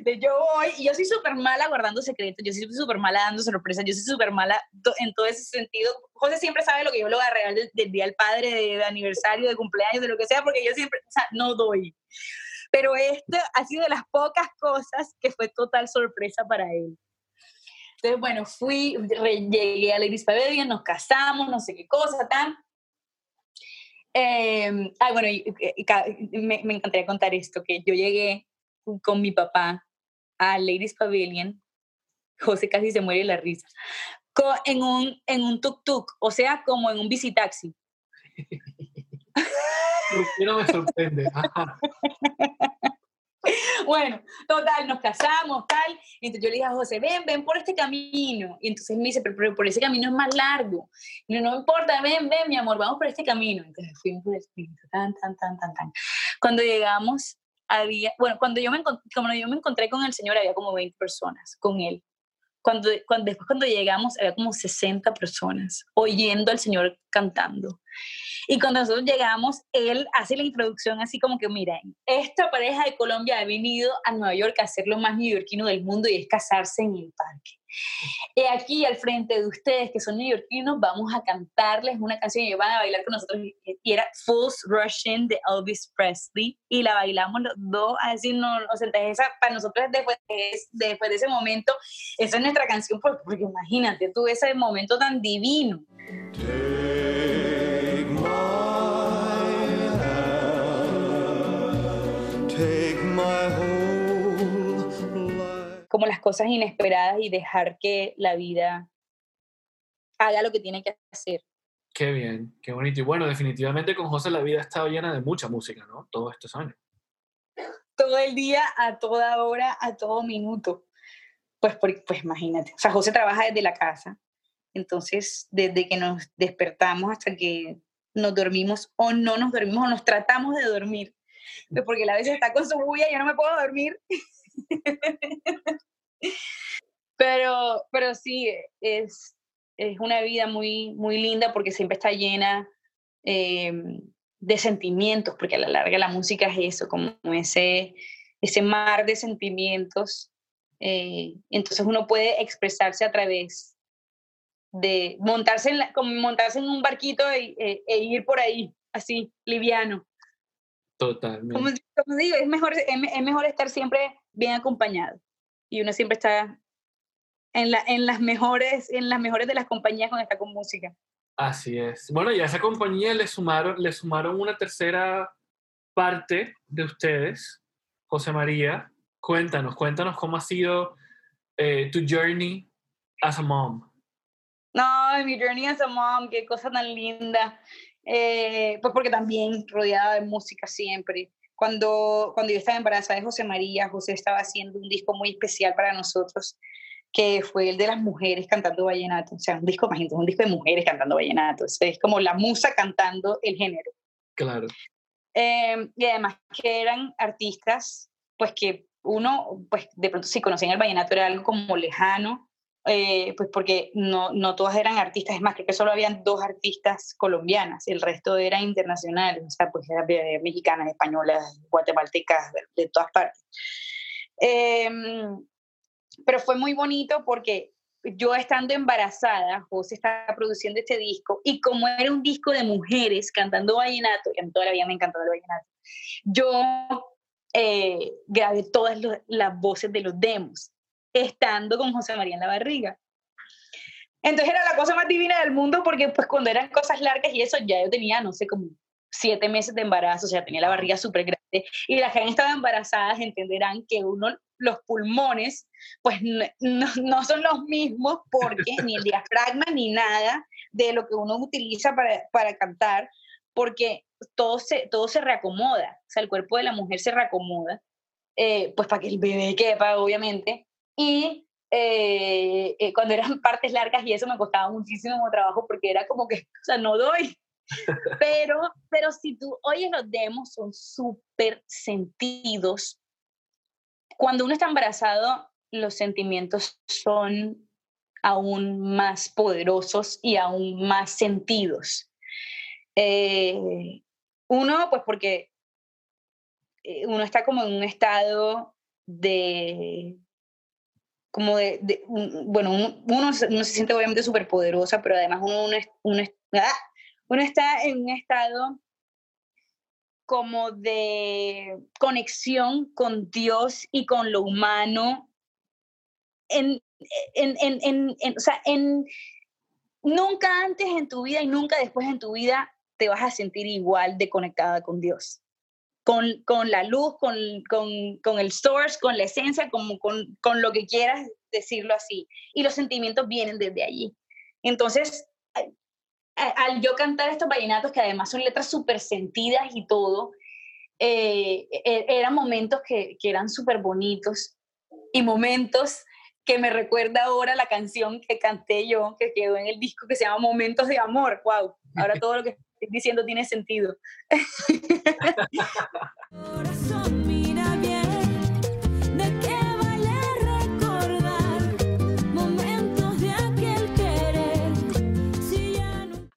De yo voy, y yo soy súper mala guardando secretos, yo soy súper mala dando sorpresas, yo soy súper mala en todo ese sentido. José siempre sabe lo que yo le voy a regalar del, día del padre, de, aniversario, de cumpleaños, de lo que sea, porque yo siempre, o sea, no doy. Pero esto ha sido de las pocas cosas que fue total sorpresa para él. Entonces, bueno, fui, llegué a Ladies Pavilion, nos casamos, no sé qué cosa, tan. Eh, ay, bueno, me, me, encantaría contar esto, que yo llegué con mi papá a Ladies Pavilion, José casi se muere de la risa, en un, en un tuk-tuk, o sea, como en un bicitaxi. no me sorprende? Bueno, total, nos casamos, tal. Entonces yo le dije a José, ven, ven por este camino. Y entonces me dice, pero, por ese camino es más largo. Y no, no importa, ven, ven, mi amor, vamos por este camino. Entonces fuimos por el camino, tan, tan, tan, tan, tan. Cuando llegamos, había, bueno, cuando yo, me, cuando yo me encontré con el Señor, había como 20 personas con él. Cuando, cuando, después cuando llegamos, había como 60 personas oyendo al Señor cantando. Y cuando nosotros llegamos, él hace la introducción así como que, miren, esta pareja de Colombia ha venido a Nueva York a hacer lo más neoyorquino del mundo y es casarse en el parque. Y aquí al frente de ustedes, que son neoyorquinos, vamos a cantarles una canción y van a bailar con nosotros. Y era Fools Russian de Elvis Presley. Y la bailamos los dos, así, no, o sea, esa, para nosotros después de, después de ese momento, esa es nuestra canción, porque, imagínate tú ese momento tan divino. Como las cosas inesperadas y dejar que la vida haga lo que tiene que hacer. Qué bien, qué bonito. Y bueno, definitivamente con José la vida ha estado llena de mucha música, ¿no? Todos estos años. Todo el día, a toda hora, a todo minuto. Pues, pues imagínate. O sea, José trabaja desde la casa. Entonces, desde que nos despertamos hasta que nos dormimos o no nos dormimos o nos tratamos de dormir. Pues porque la vez está con su bulla y yo no me puedo dormir. pero, pero sí, es, es una vida muy, muy linda porque siempre está llena em, de sentimientos, porque a la larga la música es eso, como ese, ese mar de sentimientos. Eh, entonces uno puede expresarse a través de montarse en, como montarse en un barquito e, e, e, ir por ahí, así, liviano. Totalmente. Como, digo, es mejor, es mejor estar siempre bien acompañado. Y uno siempre está en, la, en, las mejores, en las mejores de las compañías cuando está con música. Así es. Bueno, y a esa compañía le sumaron, le sumaron una tercera parte de ustedes, José María. Cuéntanos, cuéntanos cómo ha sido eh, tu journey as a mom. No, mi journey as a mom, qué cosa tan linda. Eh, pues porque también rodeada de música siempre. Cuando, cuando yo estaba embarazada de José María, José estaba haciendo un disco muy especial para nosotros, que fue el de las mujeres cantando vallenato. O sea, un disco, imagínate, un disco de mujeres cantando vallenato. es como la musa cantando el género. Claro. Em, y además que eran artistas, pues que uno, pues de pronto si conocían el vallenato era algo como lejano, eh, pues porque no, no todas eran artistas, es más, creo que solo habían dos artistas colombianas, el resto eran internacionales, o sea, pues eran mexicanas, españolas, guatemaltecas, de, todas partes. Em, pero fue muy bonito porque yo estando embarazada, José estaba produciendo este disco, y como era un disco de mujeres cantando vallenato, y a mí toda la vida me encantó el vallenato, yo eh, grabé todas las voces de los demos estando con José María en la barriga. Entonces era la cosa más divina del mundo porque pues cuando eran cosas largas y eso ya yo tenía, no sé, como siete meses de embarazo, o sea, tenía la barriga súper grande. Y las que han estado embarazadas entenderán que uno, los pulmones, pues no, son los mismos porque ni el diafragma ni nada de lo que uno utiliza para, para cantar, porque todo se, todo se reacomoda, o sea, el cuerpo de la mujer se reacomoda, eh, pues para que el bebé quepa, obviamente, y eh, eh, cuando eran partes largas y eso me costaba muchísimo trabajo porque era como que, o sea, no doy. Pero, pero si tú oyes los demos, son súper sentidos. Cuando uno está embarazado, los sentimientos son aún más poderosos y aún más sentidos. Eh, uno, pues porque eh, uno está como en un estado de, como de, bueno, uno, se siente obviamente súper poderosa, pero además uno, uno, ¡ah! uno, está en un estado como de conexión con Dios y con lo humano en, en, en, en, o sea, en, nunca antes en tu vida y nunca después en tu vida te vas a sentir igual de conectada con Dios. Con, con la luz, con, con, con, el source, con la esencia, con, con lo que quieras decirlo así. Y los sentimientos vienen desde allí. Entonces, al yo cantar estos vallenatos, que además son letras súper sentidas y todo, eh, e, eran momentos que, que eran súper bonitos y momentos que me recuerda ahora la canción que canté yo, que quedó en el disco, que se llama Momentos de Amor. ¡Wow! Ahora todo lo que estoy diciendo tiene sentido.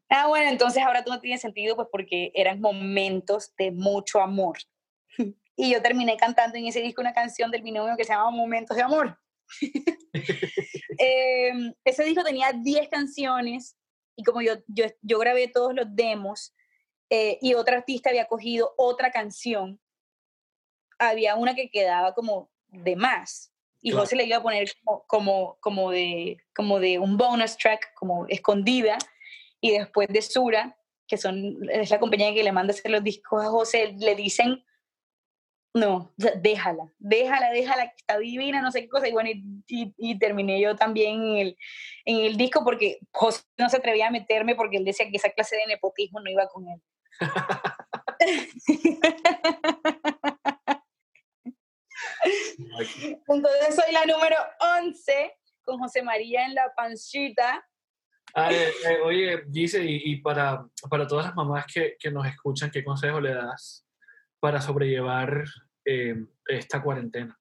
Ah, bueno, entonces ahora todo tiene sentido, pues porque eran momentos de mucho amor. Y yo terminé cantando en ese disco una canción del binomio que se llama Momentos de Amor. Em, ese disco tenía 10 canciones y como yo, yo, yo grabé todos los demos eh, y otra artista había cogido otra canción, había una que quedaba como de más. Y José le iba a poner como, como, como, de, como de un bonus track, como escondida. Y después de Sura, que son, es la compañía que le manda hacer los discos a José, le dicen, no, déjala, déjala, déjala, que está divina, no sé qué cosa. Y bueno, y, terminé yo también en el, en el disco porque José no se atrevía a meterme porque él decía que esa clase de nepotismo no iba con él. Entonces soy la número 11 con José María en la pancita. Ah, eh, eh, oye, dice, y, para, para todas las mamás que, que nos escuchan, ¿qué consejo le das para sobrellevar eh, esta cuarentena?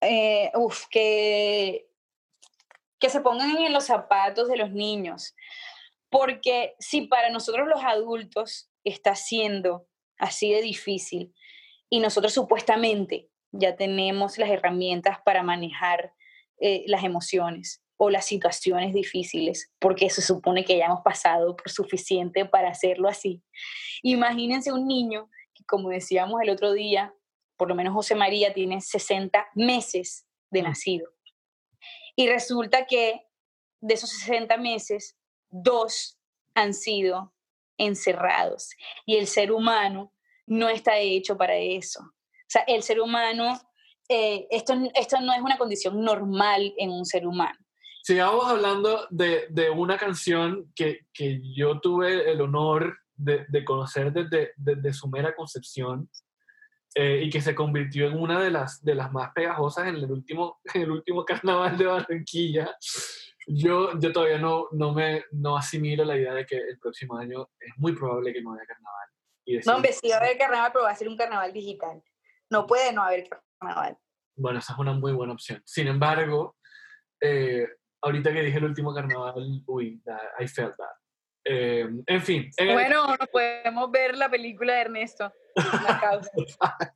Eh, uf, que, que se pongan en los zapatos de los niños, porque si para nosotros los adultos está siendo así de difícil y nosotros supuestamente ya tenemos las herramientas para manejar eh, las emociones o las situaciones difíciles, porque se supone que ya hemos pasado por suficiente para hacerlo así. Imagínense un niño como decíamos el otro día, por lo menos José María tiene 60 meses de mm. nacido. Y resulta que de esos 60 meses, dos han sido encerrados. Y el ser humano no está hecho para eso. O sea, el ser humano, eh, esto, esto no es una condición normal en un ser humano. Sigamos hablando de, de una canción que, que, yo tuve el honor de, conocer desde, desde, su mera concepción eh, y que se convirtió en una de las, de las más pegajosas en el último, en el último carnaval de Barranquilla. Yo, yo todavía no, no, me, no asimilo la idea de que el próximo año es muy probable que no haya carnaval. Y no, hombre, sí va a haber carnaval, pero va a ser un carnaval digital. No puede no haber carnaval. Bueno, esa es una muy buena opción. Sin embargo, eh, ahorita que dije el último carnaval, uy, I felt that. Eh, en fin. bueno, podemos ver la película de Ernesto. La causa.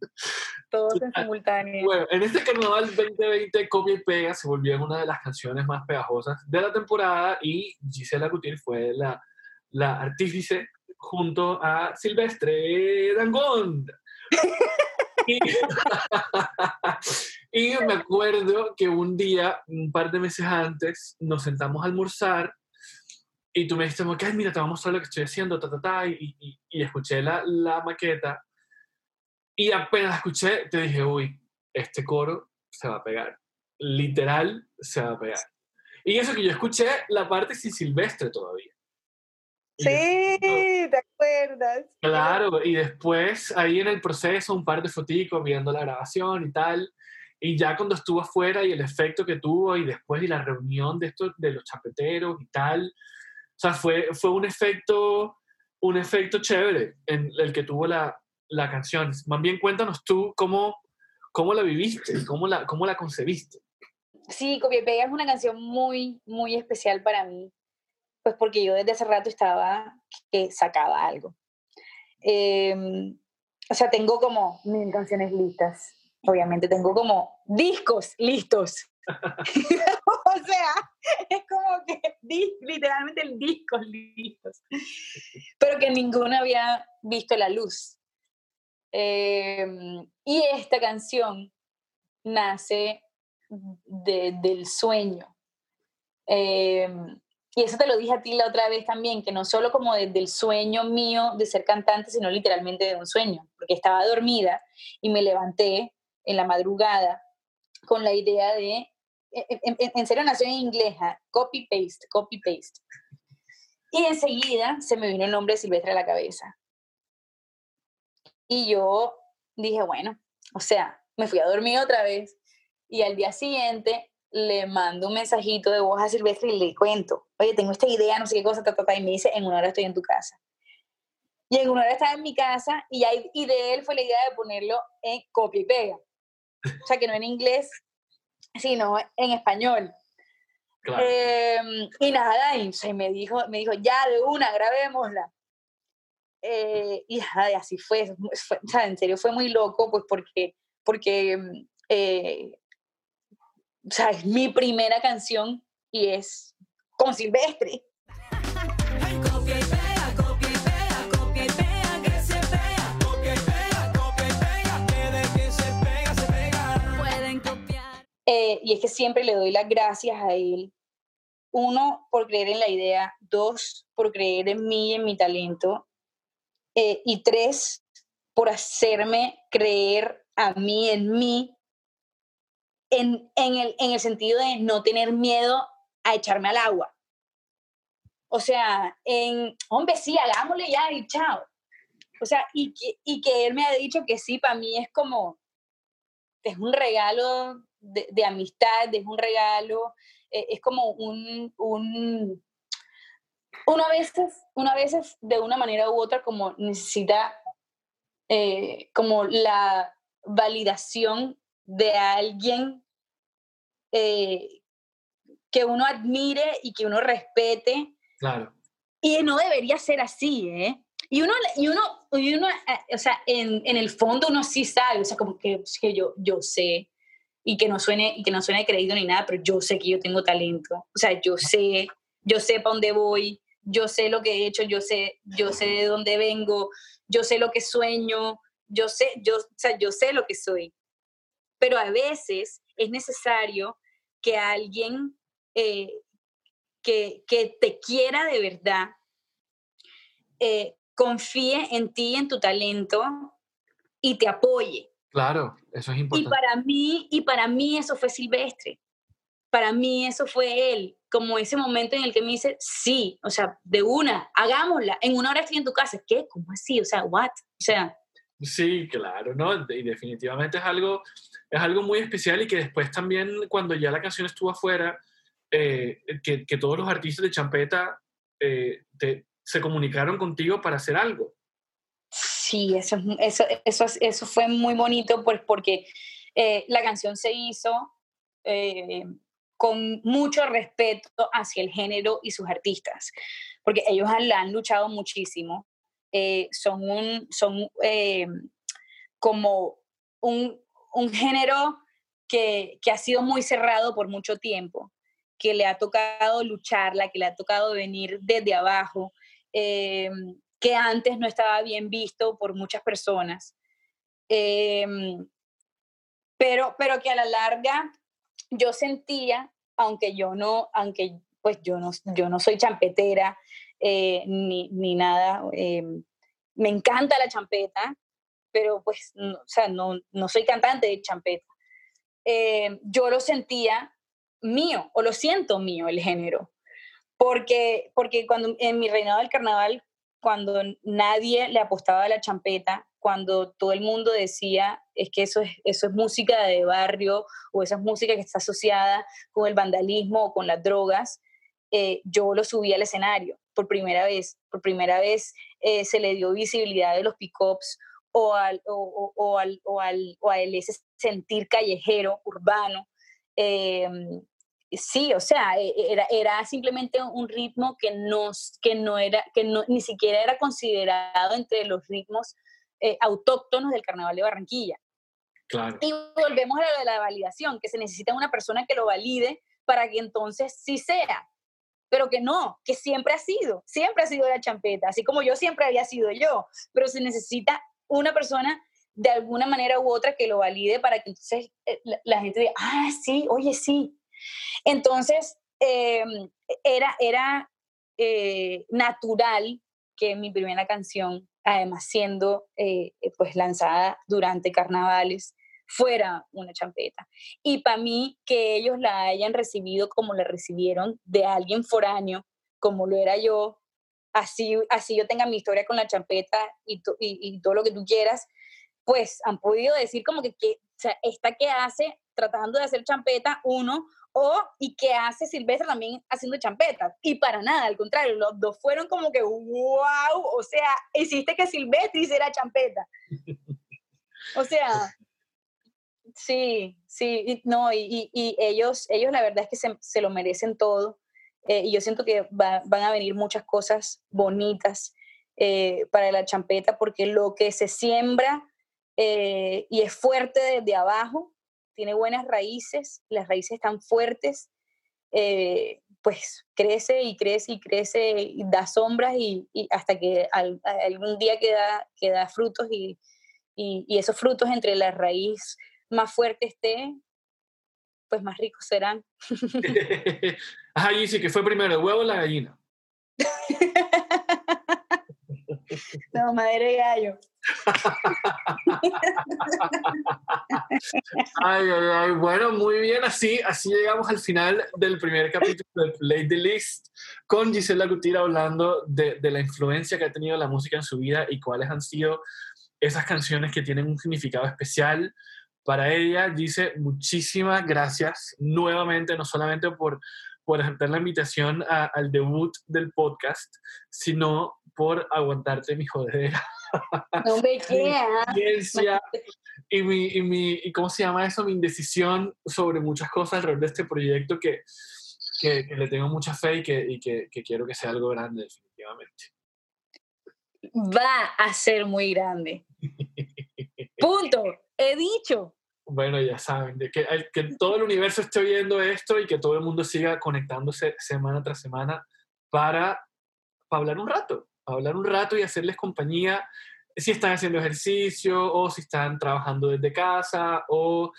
Todos en simultáneo. Bueno, en este carnaval 2020, Copia y Pega se volvió una de las canciones más pegajosas de la temporada y Gisela Gutiérrez fue la, la artífice junto a Silvestre Dangond. y, y me acuerdo que un día, un par de meses antes, nos sentamos a almorzar y tú me dijiste, ay, mira, te vamos a mostrar lo que estoy haciendo, ta, ta, ta, y, y, y escuché la, la, maqueta. Y apenas escuché, te dije, uy, este coro se va a pegar. Literal, se va a pegar. Y eso que yo escuché la parte sin Silvestre todavía. sí, te acuerdas. Claro, y después ahí en el proceso un par de foticos viendo la grabación y tal. Y ya cuando estuvo afuera y el efecto que tuvo y después de la reunión de estos, de los chapeteros y tal, O sea, fue, fue un efecto un efecto chévere en el que tuvo la, la canción. Más bien cuéntanos tú cómo, cómo la viviste, cómo la, cómo la concebiste. Sí, Copia Pega es una canción muy, muy especial para mí, pues porque yo desde hace rato estaba que sacaba algo. Em, o sea, tengo como mil canciones listas, obviamente, tengo como discos listos. o sea, es como que literalmente el disco listos, pero que ninguno había visto la luz. Em, y esta canción nace del sueño. Em, y eso te lo dije a ti la otra vez también, que no solo como desde el sueño mío de ser cantante, sino literalmente de un sueño, porque estaba dormida y me levanté en la madrugada con la idea de en, serio nació en inglés, copy paste, copy paste. Y enseguida se me vino el nombre de Silvestre a la cabeza. Y yo dije, bueno, o sea, me fui a dormir otra vez y al día siguiente le mando un mensajito de voz a Silvestre y le cuento, oye, tengo esta idea, no sé qué cosa, y me dice, en una hora estoy en tu casa. Y en una hora estaba en mi casa y, y de él fue la idea de ponerlo en copia y pega. O sea, que no en inglés, sino en español. Em, y nada, y, me, dijo, me dijo, ya de una, grabémosla. Eh, y así fue, o sea, en serio fue muy loco, pues porque, porque eh, o sea, es mi primera canción y es con Silvestre. Eh, y es que siempre le doy las gracias a él. Uno, por creer en la idea. Dos, por creer en mí y en mi talento. Eh, y tres, por hacerme creer a mí en mí, en, el, en el sentido de no tener miedo a echarme al agua. O sea, en, hombre, sí, hagámosle ya y chao. O sea, y que, y que él me ha dicho que sí, para mí es como, es un regalo de, amistad, es un regalo, eh, es como un, un uno a veces, una veces de una manera u otra como necesita eh, como la validación de alguien eh, que uno admire y que uno respete. Claro. Y no debería ser así, ¿eh? Y uno, y uno, y uno o sea, en, en, el fondo uno sí sabe, o sea, como que, que yo, yo sé, y que no suene y que no suene creído ni nada, pero yo sé que yo tengo talento. O sea, yo sé, yo sé para dónde voy, yo sé lo que he hecho, yo sé, yo sé de dónde vengo, yo sé lo que sueño, yo sé, yo, o sea, yo sé lo que soy. Pero a veces es necesario que alguien eh, que, que, te quiera de verdad eh, confíe en ti, en tu talento y te apoye. Claro, eso es importante. Y para mí, y para mí eso fue Silvestre. Para mí eso fue él, como ese momento en el que me dice, sí, o sea, de una, hagámosla, en una hora estoy en tu casa. ¿Qué? ¿Cómo así? O sea, what? O sea... Sí, claro, ¿no? Y definitivamente es algo, es algo muy especial y que después también cuando ya la canción estuvo afuera, eh, que, que, todos los artistas de Champeta eh, se comunicaron contigo para hacer algo. Sí, eso, eso, eso, eso fue muy bonito pues, porque eh, la canción se hizo eh, con mucho respeto hacia el género y sus artistas, porque ellos han, han luchado muchísimo. Eh, son un, son como un, un género que, que, ha sido muy cerrado por mucho tiempo, que le ha tocado lucharla, que le ha tocado venir desde abajo que antes no estaba bien visto por muchas personas. Em, pero, pero que a la larga yo sentía, aunque yo no, aunque pues yo no, yo no soy champetera eh, ni, ni, nada, em, me encanta la champeta, pero pues, no, o sea, no, no soy cantante de champeta. Em, yo lo sentía mío, o lo siento mío el género, porque, porque cuando en mi reinado del carnaval cuando nadie le apostaba a la champeta, cuando todo el mundo decía es que eso es, eso es música de barrio o esa es música que está asociada con el vandalismo o con las drogas, eh, yo lo subí al escenario por primera vez. Por primera vez eh, se le dio visibilidad de los pick-ups o al, o, o, al, o, al, o al ese sentir callejero, urbano. Em, sí, o sea, e, e, era, era simplemente un ritmo que, nos, que, no era, que no, ni siquiera era considerado entre los ritmos eh, autóctonos del Carnaval de Barranquilla. Claro. Y volvemos a lo de la validación, que se necesita una persona que lo valide para que entonces sí sea. Pero que no, que siempre ha sido, siempre ha sido la champeta, así como yo siempre había sido yo, pero se necesita una persona de alguna manera u otra que lo valide para que entonces eh, la, gente diga, ah, sí, oye, sí. Entonces, em, era, era eh, natural que mi primera canción, además siendo eh, pues lanzada durante carnavales, fuera una champeta. Y para mí, que ellos la hayan recibido como la recibieron de alguien foráneo, como lo era yo, así, así yo tenga mi historia con la champeta y, y, todo lo que tú quieras, pues han podido decir como que, que o sea, esta que hace tratando de hacer champeta, uno, o y que hace Silvestre también haciendo champeta. Y para nada, al contrario, los dos fueron como que, wow, o sea, hiciste que Silvestre hiciera champeta. O sea, sí, sí, no, y, y, ellos, ellos la verdad es que se, se lo merecen todo. Eh, y yo siento que van a venir muchas cosas bonitas eh, para la champeta, porque lo que se siembra eh, y es fuerte desde abajo, tiene buenas raíces, las raíces están fuertes, pues crece y crece y crece y da sombras y, hasta que algún día queda, queda frutos y, y, y, esos frutos entre la raíz más fuerte esté, pues más ricos serán. Ajá, sí que fue primero el huevo o la gallina? no, madre de gallo. ay, ay, ay, bueno, muy bien, así, así llegamos al final del primer capítulo de Play the List con Gisela Gutira hablando de, de la influencia que ha tenido la música en su vida y cuáles han sido esas canciones que tienen un significado especial para ella. Dice muchísimas gracias nuevamente, no solamente por, por aceptar la invitación al debut del podcast, sino por aguantarte mi jodera. No me y mi, y mi, y ¿cómo se llama eso? Mi indecisión sobre muchas cosas alrededor de este proyecto que, que, le tengo mucha fe y, que, y que, que quiero que sea algo grande, definitivamente. Va a ser muy grande. Punto. He dicho bueno, ya saben, de que, que todo el universo esté oyendo esto y que todo el mundo siga conectándose semana tras semana para, hablar un rato, para hablar un rato y hacerles compañía si están haciendo ejercicio o si están trabajando desde casa o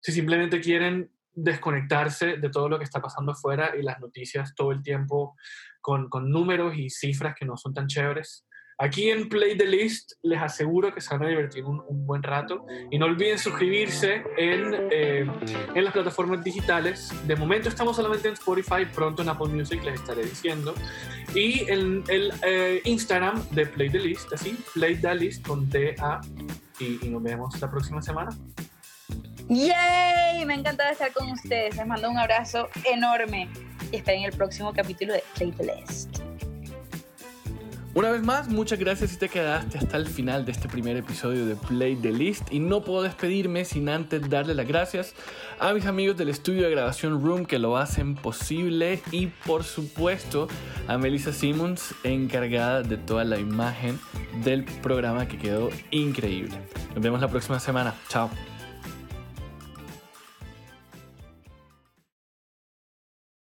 si simplemente quieren desconectarse de todo lo que está pasando afuera y las noticias todo el tiempo con, con números y cifras que no son tan chéveres. Aquí en Play the List les aseguro que se van a divertir un, buen rato y no olviden suscribirse en, eh, en, las plataformas digitales. De momento estamos solamente en Spotify, pronto en Apple Music les estaré diciendo. Y en el eh, Instagram de Play the List, así, Play the List con T-A. Y, nos vemos la próxima semana. ¡Yay! Me ha estar con ustedes. Les mando un abrazo enorme y esperen el próximo capítulo de Play the List. Una vez más, muchas gracias si te quedaste hasta el final de este primer episodio de Play the List y no puedo despedirme sin antes darle las gracias a mis amigos del estudio de grabación Room que lo hacen posible y por supuesto a Melissa Simmons encargada de toda la imagen del programa que quedó increíble. Nos vemos la próxima semana. Chao.